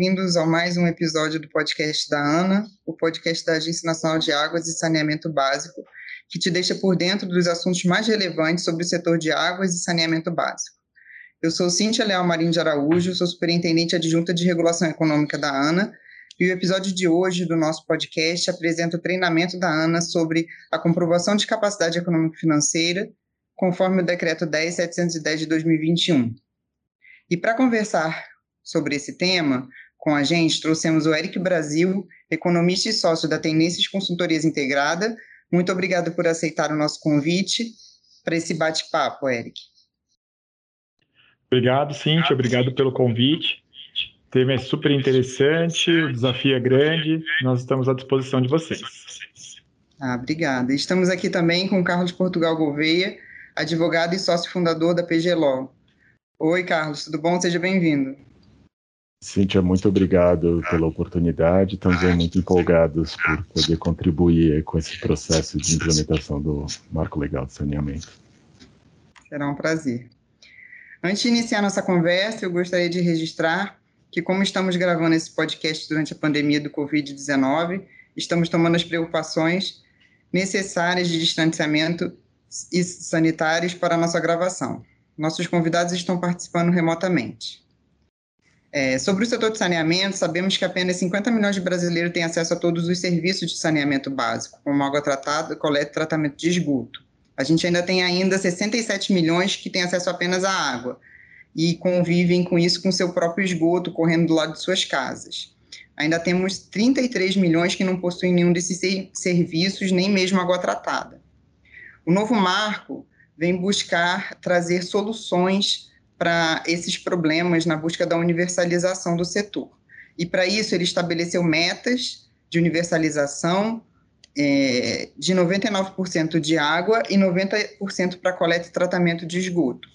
bem-vindos a mais um episódio do podcast da ANA, o podcast da Agência Nacional de Águas e Saneamento Básico, que te deixa por dentro dos assuntos mais relevantes sobre o setor de águas e saneamento básico. Eu sou Cíntia Leal Marinho de Araújo, sou superintendente adjunta de regulação econômica da ANA, e o episódio de hoje do nosso podcast apresenta o treinamento da ANA sobre a comprovação de capacidade econômica financeira, conforme o decreto 10710 de 2021. E para conversar sobre esse tema, com a gente, trouxemos o Eric Brasil, economista e sócio da Tendências Consultorias Integrada. Muito obrigado por aceitar o nosso convite para esse bate-papo, Eric. Obrigado, Cintia, obrigado pelo convite. O tema é super interessante, o desafio é grande, nós estamos à disposição de vocês. Ah, obrigada. Estamos aqui também com o Carlos Portugal Gouveia, advogado e sócio fundador da PGLO. Oi, Carlos, tudo bom? Seja bem-vindo. Cíntia, muito obrigado pela oportunidade. Estamos muito empolgados por poder contribuir com esse processo de implementação do Marco Legal de Saneamento. Será um prazer. Antes de iniciar nossa conversa, eu gostaria de registrar que, como estamos gravando esse podcast durante a pandemia do Covid-19, estamos tomando as preocupações necessárias de distanciamento e sanitários para a nossa gravação. Nossos convidados estão participando remotamente. É, sobre o setor de saneamento, sabemos que apenas 50 milhões de brasileiros têm acesso a todos os serviços de saneamento básico, como água tratada, coleta e tratamento de esgoto. A gente ainda tem ainda 67 milhões que têm acesso apenas à água e convivem com isso com seu próprio esgoto correndo do lado de suas casas. Ainda temos 33 milhões que não possuem nenhum desses serviços, nem mesmo água tratada. O novo marco vem buscar trazer soluções para esses problemas na busca da universalização do setor. E para isso ele estabeleceu metas de universalização é, de 99% de água e 90% para coleta e tratamento de esgoto.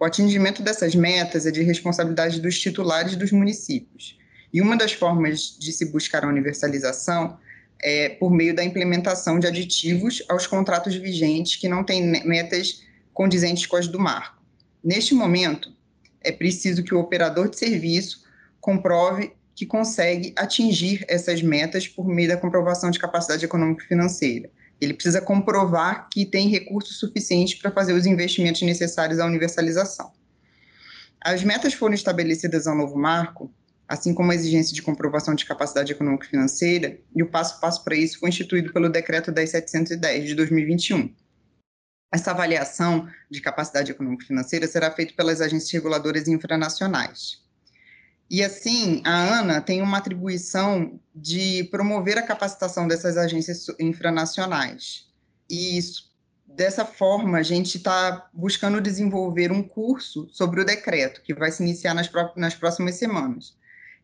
O atingimento dessas metas é de responsabilidade dos titulares dos municípios. E uma das formas de se buscar a universalização é por meio da implementação de aditivos aos contratos vigentes que não têm metas condizentes com as do marco. Neste momento, é preciso que o operador de serviço comprove que consegue atingir essas metas por meio da comprovação de capacidade econômica financeira. Ele precisa comprovar que tem recursos suficientes para fazer os investimentos necessários à universalização. As metas foram estabelecidas ao novo marco, assim como a exigência de comprovação de capacidade econômica e financeira, e o passo a passo para isso foi instituído pelo Decreto 10710 de 2021. Essa avaliação de capacidade econômico-financeira será feita pelas agências reguladoras infranacionais. E assim, a ANA tem uma atribuição de promover a capacitação dessas agências infranacionais. E isso, dessa forma, a gente está buscando desenvolver um curso sobre o decreto, que vai se iniciar nas, nas próximas semanas.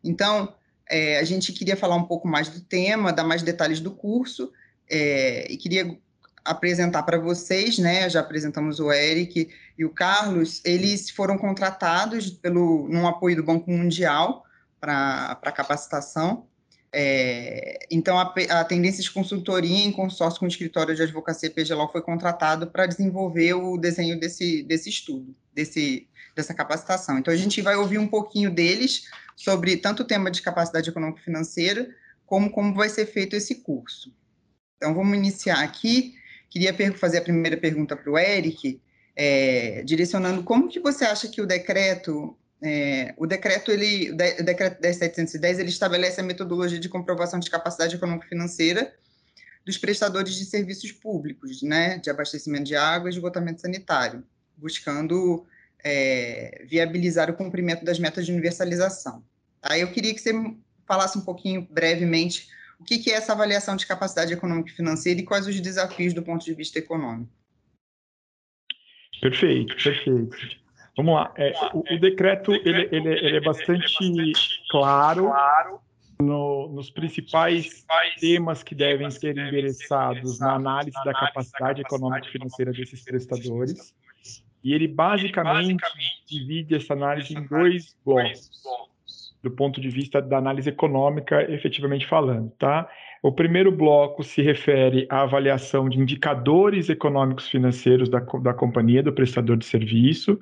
Então, é, a gente queria falar um pouco mais do tema, dar mais detalhes do curso, é, e queria apresentar para vocês, né? Já apresentamos o Eric e o Carlos. Eles foram contratados pelo num apoio do Banco Mundial para capacitação. É, então, a, a Tendências Consultoria, em consórcio com o escritório de advocacia PGLO, foi contratado para desenvolver o desenho desse, desse estudo, desse, dessa capacitação. Então, a gente vai ouvir um pouquinho deles sobre tanto o tema de capacidade econômica financeira, como como vai ser feito esse curso. Então, vamos iniciar aqui. Queria fazer a primeira pergunta para o Eric, é, direcionando como que você acha que o decreto, é, o decreto ele, o decreto 10710, ele estabelece a metodologia de comprovação de capacidade econômica financeira dos prestadores de serviços públicos, né, de abastecimento de água e esgotamento sanitário, buscando é, viabilizar o cumprimento das metas de universalização. Aí eu queria que você falasse um pouquinho brevemente o que, que é essa avaliação de capacidade econômica e financeira e quais os desafios do ponto de vista econômico? Perfeito, perfeito. Vamos lá. É, o, o, decreto ele, ele, ele, é bastante claro no, nos principais temas que devem ser endereçados na análise da capacidade econômica e financeira desses prestadores. E ele basicamente divide essa análise em dois blocos do ponto de vista da análise econômica, efetivamente falando, tá? O primeiro bloco se refere à avaliação de indicadores econômicos financeiros da, da companhia, do prestador de serviço.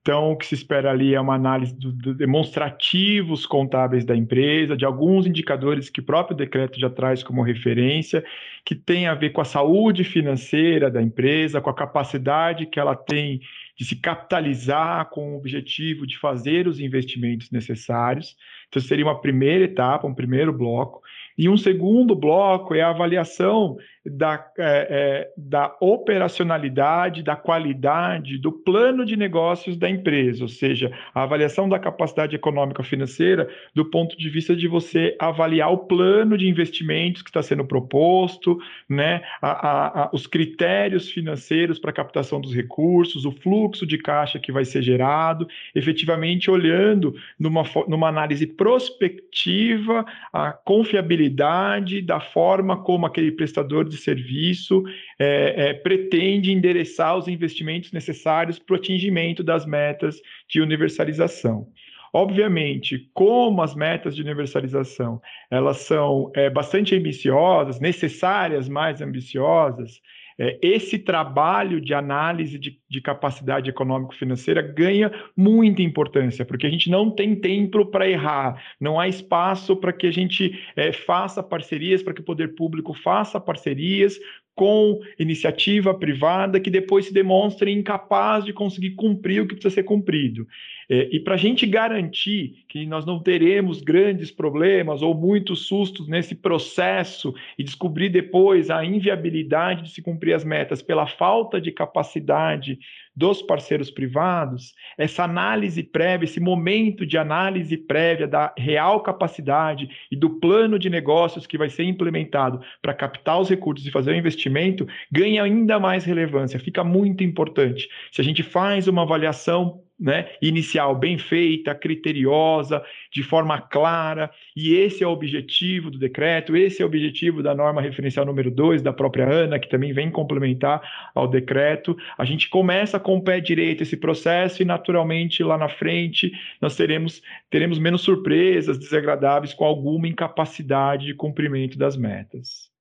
Então, o que se espera ali é uma análise dos do demonstrativos contábeis da empresa, de alguns indicadores que o próprio decreto já traz como referência, que tem a ver com a saúde financeira da empresa, com a capacidade que ela tem de se capitalizar com o objetivo de fazer os investimentos necessários. Então, seria uma primeira etapa, um primeiro bloco. E um segundo bloco é a avaliação da, é, é, da operacionalidade, da qualidade do plano de negócios da empresa, ou seja, a avaliação da capacidade econômica financeira do ponto de vista de você avaliar o plano de investimentos que está sendo proposto, né, a, a, a, os critérios financeiros para captação dos recursos, o fluxo de caixa que vai ser gerado, efetivamente olhando numa, numa análise prospectiva a confiabilidade da forma como aquele prestador de serviço é, é, pretende endereçar os investimentos necessários para o atingimento das metas de universalização. Obviamente, como as metas de universalização elas são é, bastante ambiciosas, necessárias mais ambiciosas, esse trabalho de análise de, de capacidade econômico-financeira ganha muita importância, porque a gente não tem tempo para errar, não há espaço para que a gente é, faça parcerias, para que o poder público faça parcerias com iniciativa privada que depois se demonstrem incapaz de conseguir cumprir o que precisa ser cumprido. É, e para a gente garantir que nós não teremos grandes problemas ou muitos sustos nesse processo e descobrir depois a inviabilidade de se cumprir as metas pela falta de capacidade dos parceiros privados, essa análise prévia, esse momento de análise prévia da real capacidade e do plano de negócios que vai ser implementado para captar os recursos e fazer o investimento, ganha ainda mais relevância, fica muito importante. Se a gente faz uma avaliação né, inicial bem feita, criteriosa, de forma clara, e esse é o objetivo do decreto, esse é o objetivo da norma referencial número 2 da própria ANA, que também vem complementar ao decreto. A gente começa com o pé direito esse processo e, naturalmente, lá na frente, nós teremos, teremos menos surpresas desagradáveis com alguma incapacidade de cumprimento das metas.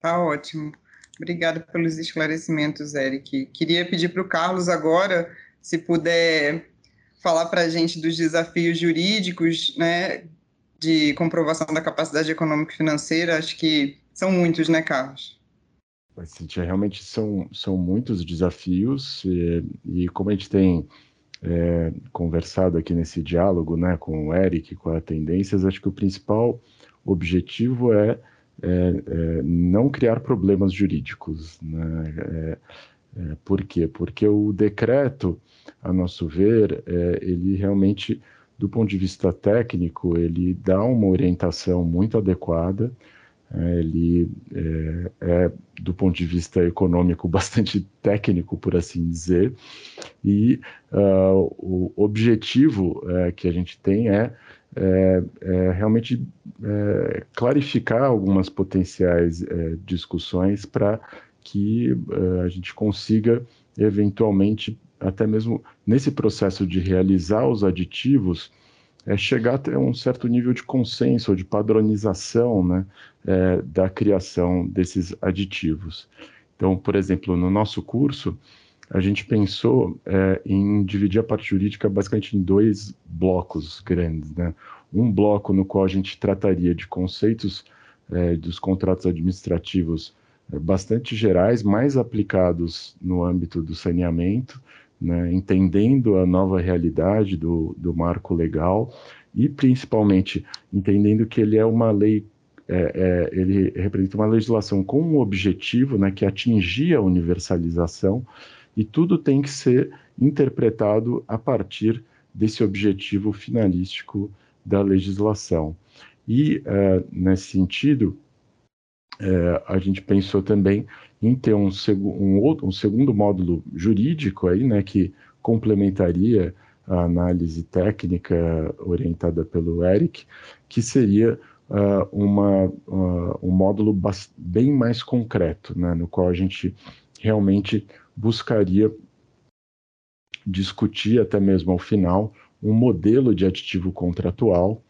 Tá ótimo. Obrigada pelos esclarecimentos, Eric. Queria pedir para o Carlos agora, se puder falar para a gente dos desafios jurídicos, né, de comprovação da capacidade econômica e financeira. Acho que são muitos, né, Carlos? Cintia, realmente são, são muitos desafios e, e como a gente tem é, conversado aqui nesse diálogo, né, com o Eric, com a Tendências, acho que o principal objetivo é é, é, não criar problemas jurídicos. Né? É, é, por quê? Porque o decreto, a nosso ver, é, ele realmente, do ponto de vista técnico, ele dá uma orientação muito adequada, é, ele é, do ponto de vista econômico, bastante técnico, por assim dizer, e uh, o objetivo que a gente tem é é, é, realmente é, clarificar algumas potenciais é, discussões para que é, a gente consiga eventualmente até mesmo nesse processo de realizar os aditivos é chegar até um certo nível de consenso ou de padronização né, da criação desses aditivos. Então, por exemplo, no nosso curso, a gente pensou é, em dividir a parte jurídica basicamente em dois blocos grandes. Né? Um bloco no qual a gente trataria de conceitos é, dos contratos administrativos é, bastante gerais, mais aplicados no âmbito do saneamento, né? entendendo a nova realidade do, do marco legal e principalmente entendendo que ele é uma lei é, é, ele representa uma legislação com um objetivo né, que atingia a universalização e tudo tem que ser interpretado a partir desse objetivo finalístico da legislação. E, uh, nesse sentido, uh, a gente pensou também em ter um, seg um, outro, um segundo módulo jurídico aí, né, que complementaria a análise técnica orientada pelo Eric, que seria uh, uma, um módulo bem mais concreto, né, no qual a gente realmente buscaria discutir até mesmo ao final um modelo de aditivo contratual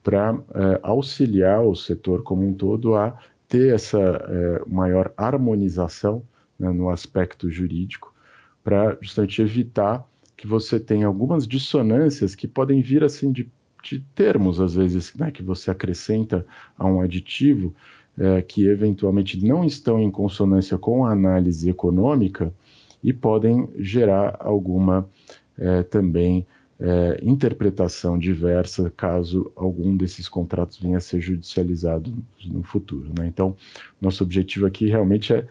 para é, auxiliar o setor como um todo a ter essa é, maior harmonização né, no aspecto jurídico, para justamente evitar que você tenha algumas dissonâncias que podem vir assim de, de termos, às vezes, né, que você acrescenta a um aditivo é, que eventualmente não estão em consonância com a análise econômica e podem gerar alguma é, também é, interpretação diversa caso algum desses contratos venha a ser judicializado no futuro. Né? Então, nosso objetivo aqui realmente é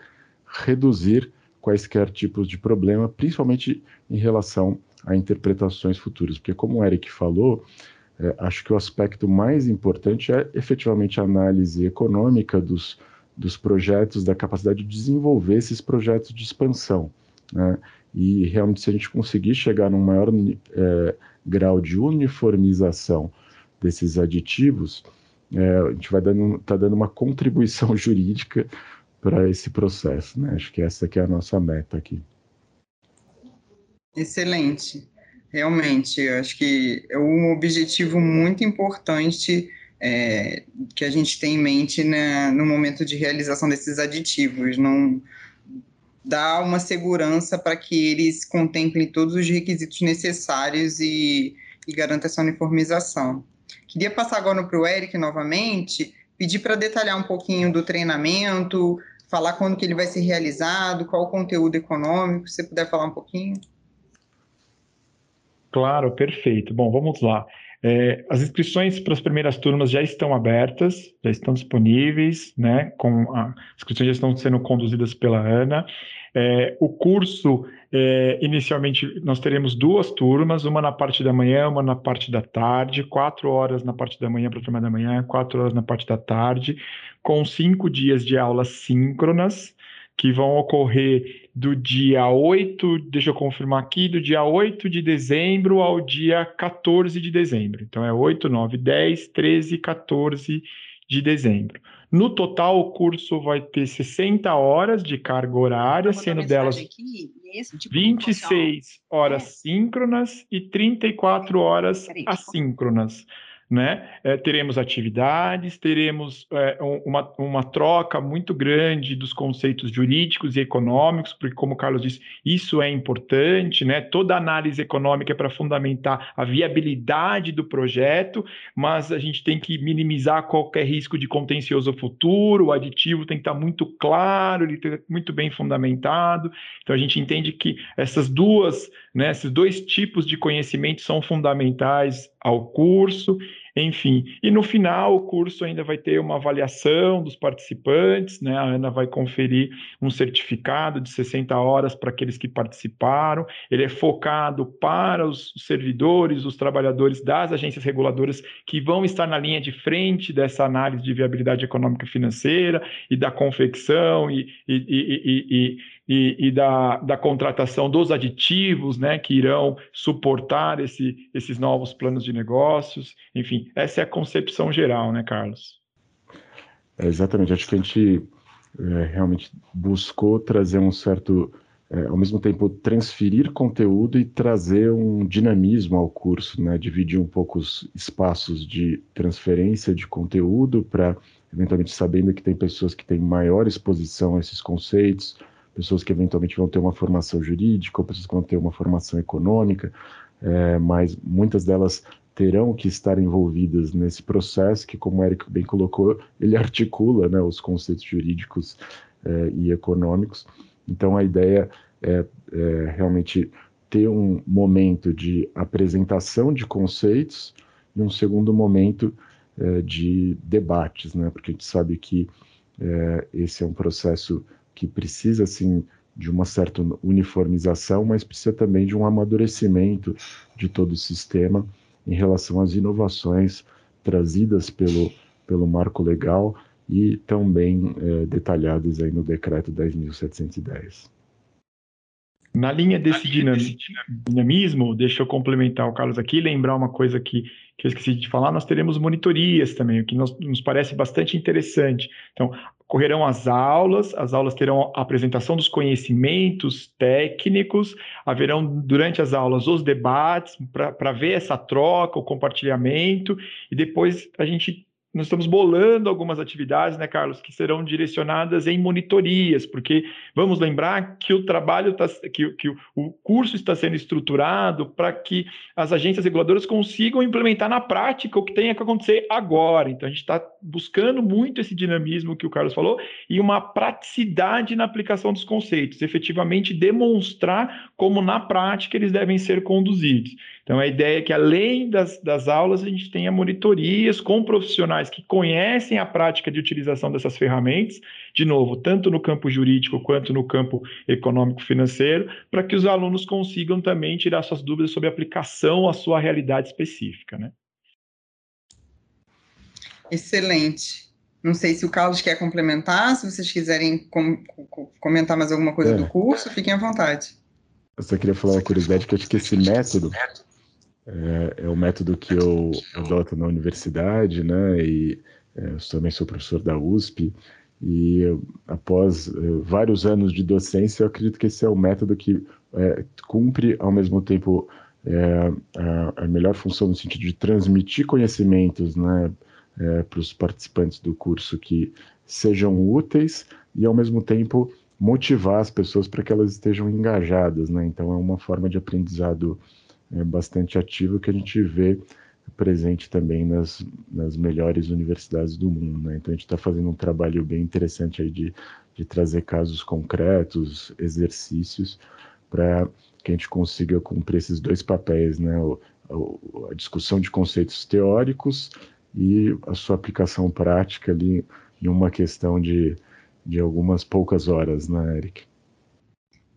reduzir quaisquer tipos de problema, principalmente em relação a interpretações futuras, porque como o Eric falou, é, acho que o aspecto mais importante é efetivamente a análise econômica dos, dos projetos, da capacidade de desenvolver esses projetos de expansão. Né? E realmente, se a gente conseguir chegar num maior é, grau de uniformização desses aditivos, é, a gente vai dando, tá dando uma contribuição jurídica para esse processo. Né? Acho que essa é a nossa meta aqui. Excelente. Realmente, eu acho que é um objetivo muito importante é, que a gente tem em mente no momento de realização desses aditivos. Não, dar uma segurança para que eles contemplem todos os requisitos necessários e, e garanta essa uniformização. Queria passar agora para o Eric novamente, pedir para detalhar um pouquinho do treinamento, falar quando que ele vai ser realizado, qual o conteúdo econômico, se você puder falar um pouquinho. Claro, perfeito. Bom, vamos lá. É, as inscrições para as primeiras turmas já estão abertas, já estão disponíveis, né? Com a, as inscrições já estão sendo conduzidas pela Ana. É, o curso, é, inicialmente, nós teremos duas turmas, uma na parte da manhã, uma na parte da tarde, quatro horas na parte da manhã para a turma da manhã, quatro horas na parte da tarde, com cinco dias de aulas síncronas que vão ocorrer do dia 8, deixa eu confirmar aqui, do dia 8 de dezembro ao dia 14 de dezembro. Então é 8, 9, 10, 13, 14 de dezembro. No total, o curso vai ter 60 horas de carga horária, sendo delas aqui, tipo 26 horas é. síncronas e 34 horas assíncronas né? É, teremos atividades, teremos é, uma, uma troca muito grande dos conceitos jurídicos e econômicos, porque, como o Carlos disse, isso é importante, né? Toda análise econômica é para fundamentar a viabilidade do projeto, mas a gente tem que minimizar qualquer risco de contencioso futuro, o aditivo tem que estar muito claro, ele tem que estar muito bem fundamentado. Então, a gente entende que essas duas, né, esses dois tipos de conhecimento são fundamentais ao curso enfim, e no final o curso ainda vai ter uma avaliação dos participantes, né? A Ana vai conferir um certificado de 60 horas para aqueles que participaram. Ele é focado para os servidores, os trabalhadores das agências reguladoras que vão estar na linha de frente dessa análise de viabilidade econômica e financeira e da confecção e, e, e, e e, e da, da, contratação dos aditivos né, que irão suportar esse, esses novos planos de negócios. Enfim, essa é a concepção geral, né, Carlos? É, exatamente. Acho que a gente é, realmente buscou trazer um certo, é, ao mesmo tempo, transferir conteúdo e trazer um dinamismo ao curso, né? dividir um pouco os espaços de transferência de conteúdo para, eventualmente, sabendo que tem pessoas que têm maior exposição a esses conceitos pessoas que eventualmente vão ter uma formação jurídica, ou pessoas que vão ter uma formação econômica, é, mas muitas delas terão que estar envolvidas nesse processo que, como o Eric bem colocou, ele articula né, os conceitos jurídicos é, e econômicos. Então, a ideia é, é, realmente ter um momento de apresentação de conceitos e um segundo momento é, de debates, né, porque a gente sabe que é, esse é um processo que precisa, assim, de uma certa uniformização, mas precisa também de um amadurecimento de todo o sistema em relação às inovações trazidas pelo, pelo marco legal e também é, detalhadas aí no decreto 10.710. Na linha desse dinamismo, deixa eu complementar o Carlos aqui, lembrar uma coisa que, que eu esqueci de falar, nós teremos monitorias também, o que nos, nos parece bastante interessante. Então, ocorrerão as aulas, as aulas terão a apresentação dos conhecimentos técnicos, haverão durante as aulas os debates para ver essa troca, o compartilhamento, e depois a gente nós estamos bolando algumas atividades, né, Carlos, que serão direcionadas em monitorias, porque vamos lembrar que o trabalho está, que, que o curso está sendo estruturado para que as agências reguladoras consigam implementar na prática o que tenha que acontecer agora. Então, a gente está buscando muito esse dinamismo que o Carlos falou e uma praticidade na aplicação dos conceitos, efetivamente demonstrar como na prática eles devem ser conduzidos. Então, a ideia é que, além das, das aulas, a gente tenha monitorias com profissionais que conhecem a prática de utilização dessas ferramentas, de novo, tanto no campo jurídico quanto no campo econômico-financeiro, para que os alunos consigam também tirar suas dúvidas sobre a aplicação à sua realidade específica. Né? Excelente. Não sei se o Carlos quer complementar, se vocês quiserem com, com, comentar mais alguma coisa é. do curso, fiquem à vontade. Eu só queria falar uma curiosidade, que eu acho que esse método é, é o método que eu adoto na universidade, né? E é, eu também sou professor da USP. E após é, vários anos de docência, eu acredito que esse é o método que é, cumpre ao mesmo tempo é, a, a, melhor função no sentido de transmitir conhecimentos, né? É, para os participantes do curso que sejam úteis e ao mesmo tempo motivar as pessoas para que elas estejam engajadas, né? Então é uma forma de aprendizado é, bastante ativo que a gente vê presente também nas, nas melhores universidades do mundo. Né? Então a gente está fazendo um trabalho bem interessante aí de, de trazer casos concretos, exercícios, para que a gente consiga cumprir esses dois papéis, né? O, a, a discussão de conceitos teóricos e a sua aplicação prática ali em uma questão de, de algumas poucas horas, né, Eric?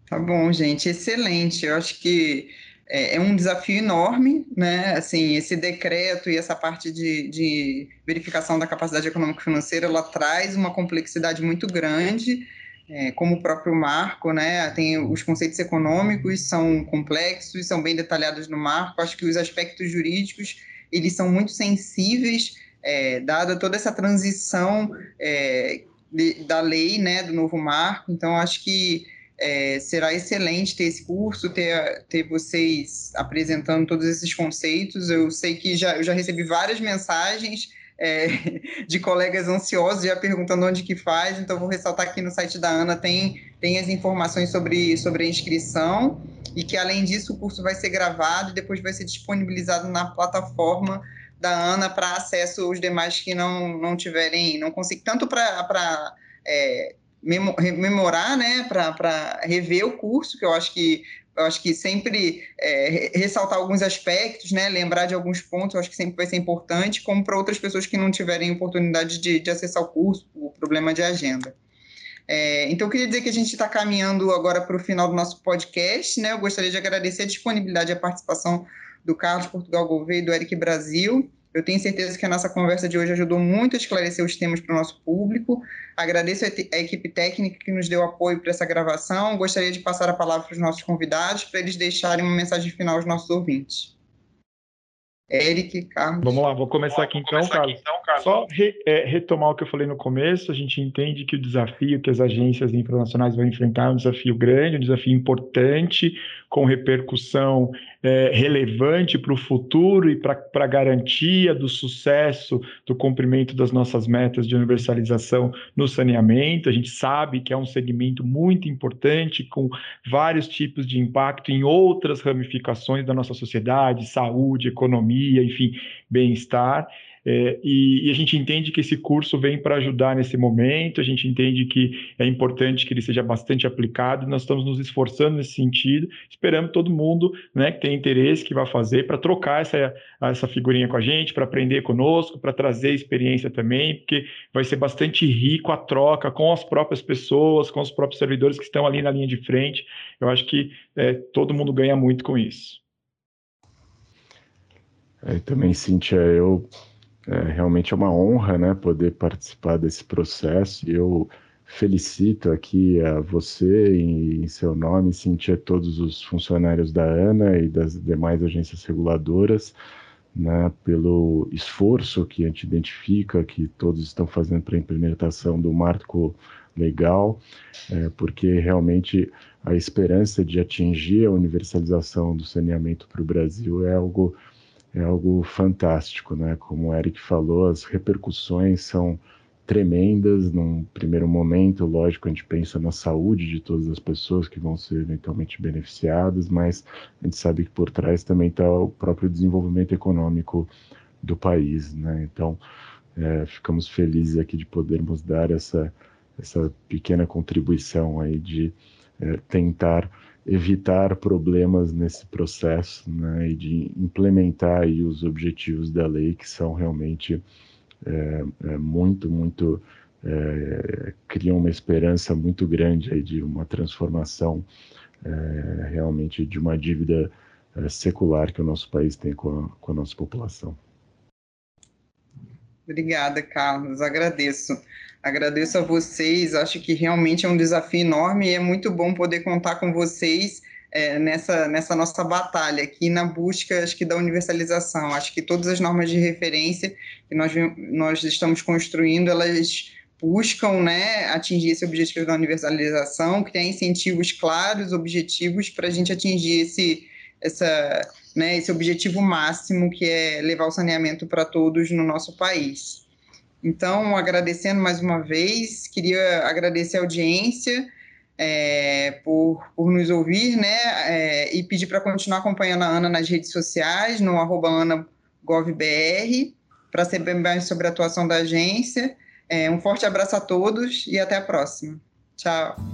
Tá bom, gente, excelente. Eu acho que é, é, um desafio enorme, né? Assim, esse decreto e essa parte de, de verificação da capacidade econômico-financeira, ela traz uma complexidade muito grande, é, como o próprio marco, né? Tem os conceitos econômicos são complexos, são bem detalhados no marco. Acho que os aspectos jurídicos eles são muito sensíveis, é, dada toda essa transição é, de, da lei, né? Do novo marco. Então, acho que é, será excelente ter esse curso, ter, ter vocês apresentando todos esses conceitos. Eu sei que já, eu já recebi várias mensagens é, de colegas ansiosos já perguntando onde que faz, então vou ressaltar aqui no site da Ana tem, tem as informações sobre, sobre a inscrição e que além disso o curso vai ser gravado e depois vai ser disponibilizado na plataforma da Ana para acesso aos demais que não, não tiverem, não conseguem, tanto para rememorar, né, para rever o curso, que eu acho que eu acho que sempre é, ressaltar alguns aspectos, né, lembrar de alguns pontos, eu acho que sempre vai ser importante, como para outras pessoas que não tiverem oportunidade de, de acessar o curso, o problema de agenda. É, então, eu queria dizer que a gente está caminhando agora para o final do nosso podcast, né, eu gostaria de agradecer a disponibilidade e a participação do Carlos Portugal Gouveia e do Eric Brasil, eu tenho certeza que a nossa conversa de hoje ajudou muito a esclarecer os temas para o nosso público. Agradeço a, equipe técnica que nos deu apoio para essa gravação. Gostaria de passar a palavra para os nossos convidados para eles deixarem uma mensagem final aos nossos ouvintes. Eric, Carlos. Vamos lá, vou começar aqui então, Carlos. Aqui, então, Só re, é, retomar o que eu falei no começo, a gente entende que o desafio que as agências internacionais vão enfrentar é um desafio grande, um desafio importante, com repercussão é, relevante para o futuro e para a garantia do sucesso do cumprimento das nossas metas de universalização no saneamento. A gente sabe que é um segmento muito importante, com vários tipos de impacto em outras ramificações da nossa sociedade, saúde, economia, enfim, bem-estar. É, e, e, a gente entende que esse curso vem para ajudar nesse momento, a gente entende que é importante que ele seja bastante aplicado, nós estamos nos esforçando nesse sentido, esperando todo mundo né, que tem interesse, que vai fazer, para trocar essa, essa figurinha com a gente, para aprender conosco, para trazer experiência também, porque vai ser bastante rico a troca com as próprias pessoas, com os próprios servidores que estão ali na linha de frente. Eu acho que é, todo mundo ganha muito com isso. É, também, Cíntia, eu é, realmente é uma honra né, poder participar desse processo. Eu felicito aqui a você em, em seu nome, sentir todos os funcionários da ANA e das demais agências reguladoras né, pelo esforço que a gente identifica que todos estão fazendo para a implementação do marco legal, é, porque realmente a esperança de atingir a universalização do saneamento para o Brasil é algo é algo fantástico, né? Como o Eric falou, as repercussões são tremendas. Num primeiro momento, lógico, a gente pensa na saúde de todas as pessoas que vão ser eventualmente beneficiadas, mas a gente sabe que por trás também está o próprio desenvolvimento econômico do país, né? Então, é, ficamos felizes aqui de podermos dar essa essa pequena contribuição aí de é, tentar evitar problemas nesse processo né, e de implementar aí os objetivos da lei que são realmente é, é muito, muito é, criam uma esperança muito grande aí de uma transformação é, realmente de uma dívida é, secular que o nosso país tem com a, com a nossa população. Obrigada, Carlos. Agradeço. Agradeço a vocês. Acho que realmente é um desafio enorme e é muito bom poder contar com vocês é, nessa, nessa nossa batalha aqui na busca, acho que, da universalização. Acho que todas as normas de referência que nós, nós estamos construindo, elas buscam né, atingir esse objetivo da universalização, criar incentivos claros, objetivos, para a gente atingir esse, essa, né, esse objetivo máximo que é levar o saneamento para todos no nosso país. Então, agradecendo mais uma vez, queria agradecer a audiência é, por, por nos ouvir, né? É, e pedir para continuar acompanhando a Ana nas redes sociais, no arroba AnaGovBR, para saber mais sobre a atuação da agência. É, um forte abraço a todos e até a próxima. Tchau.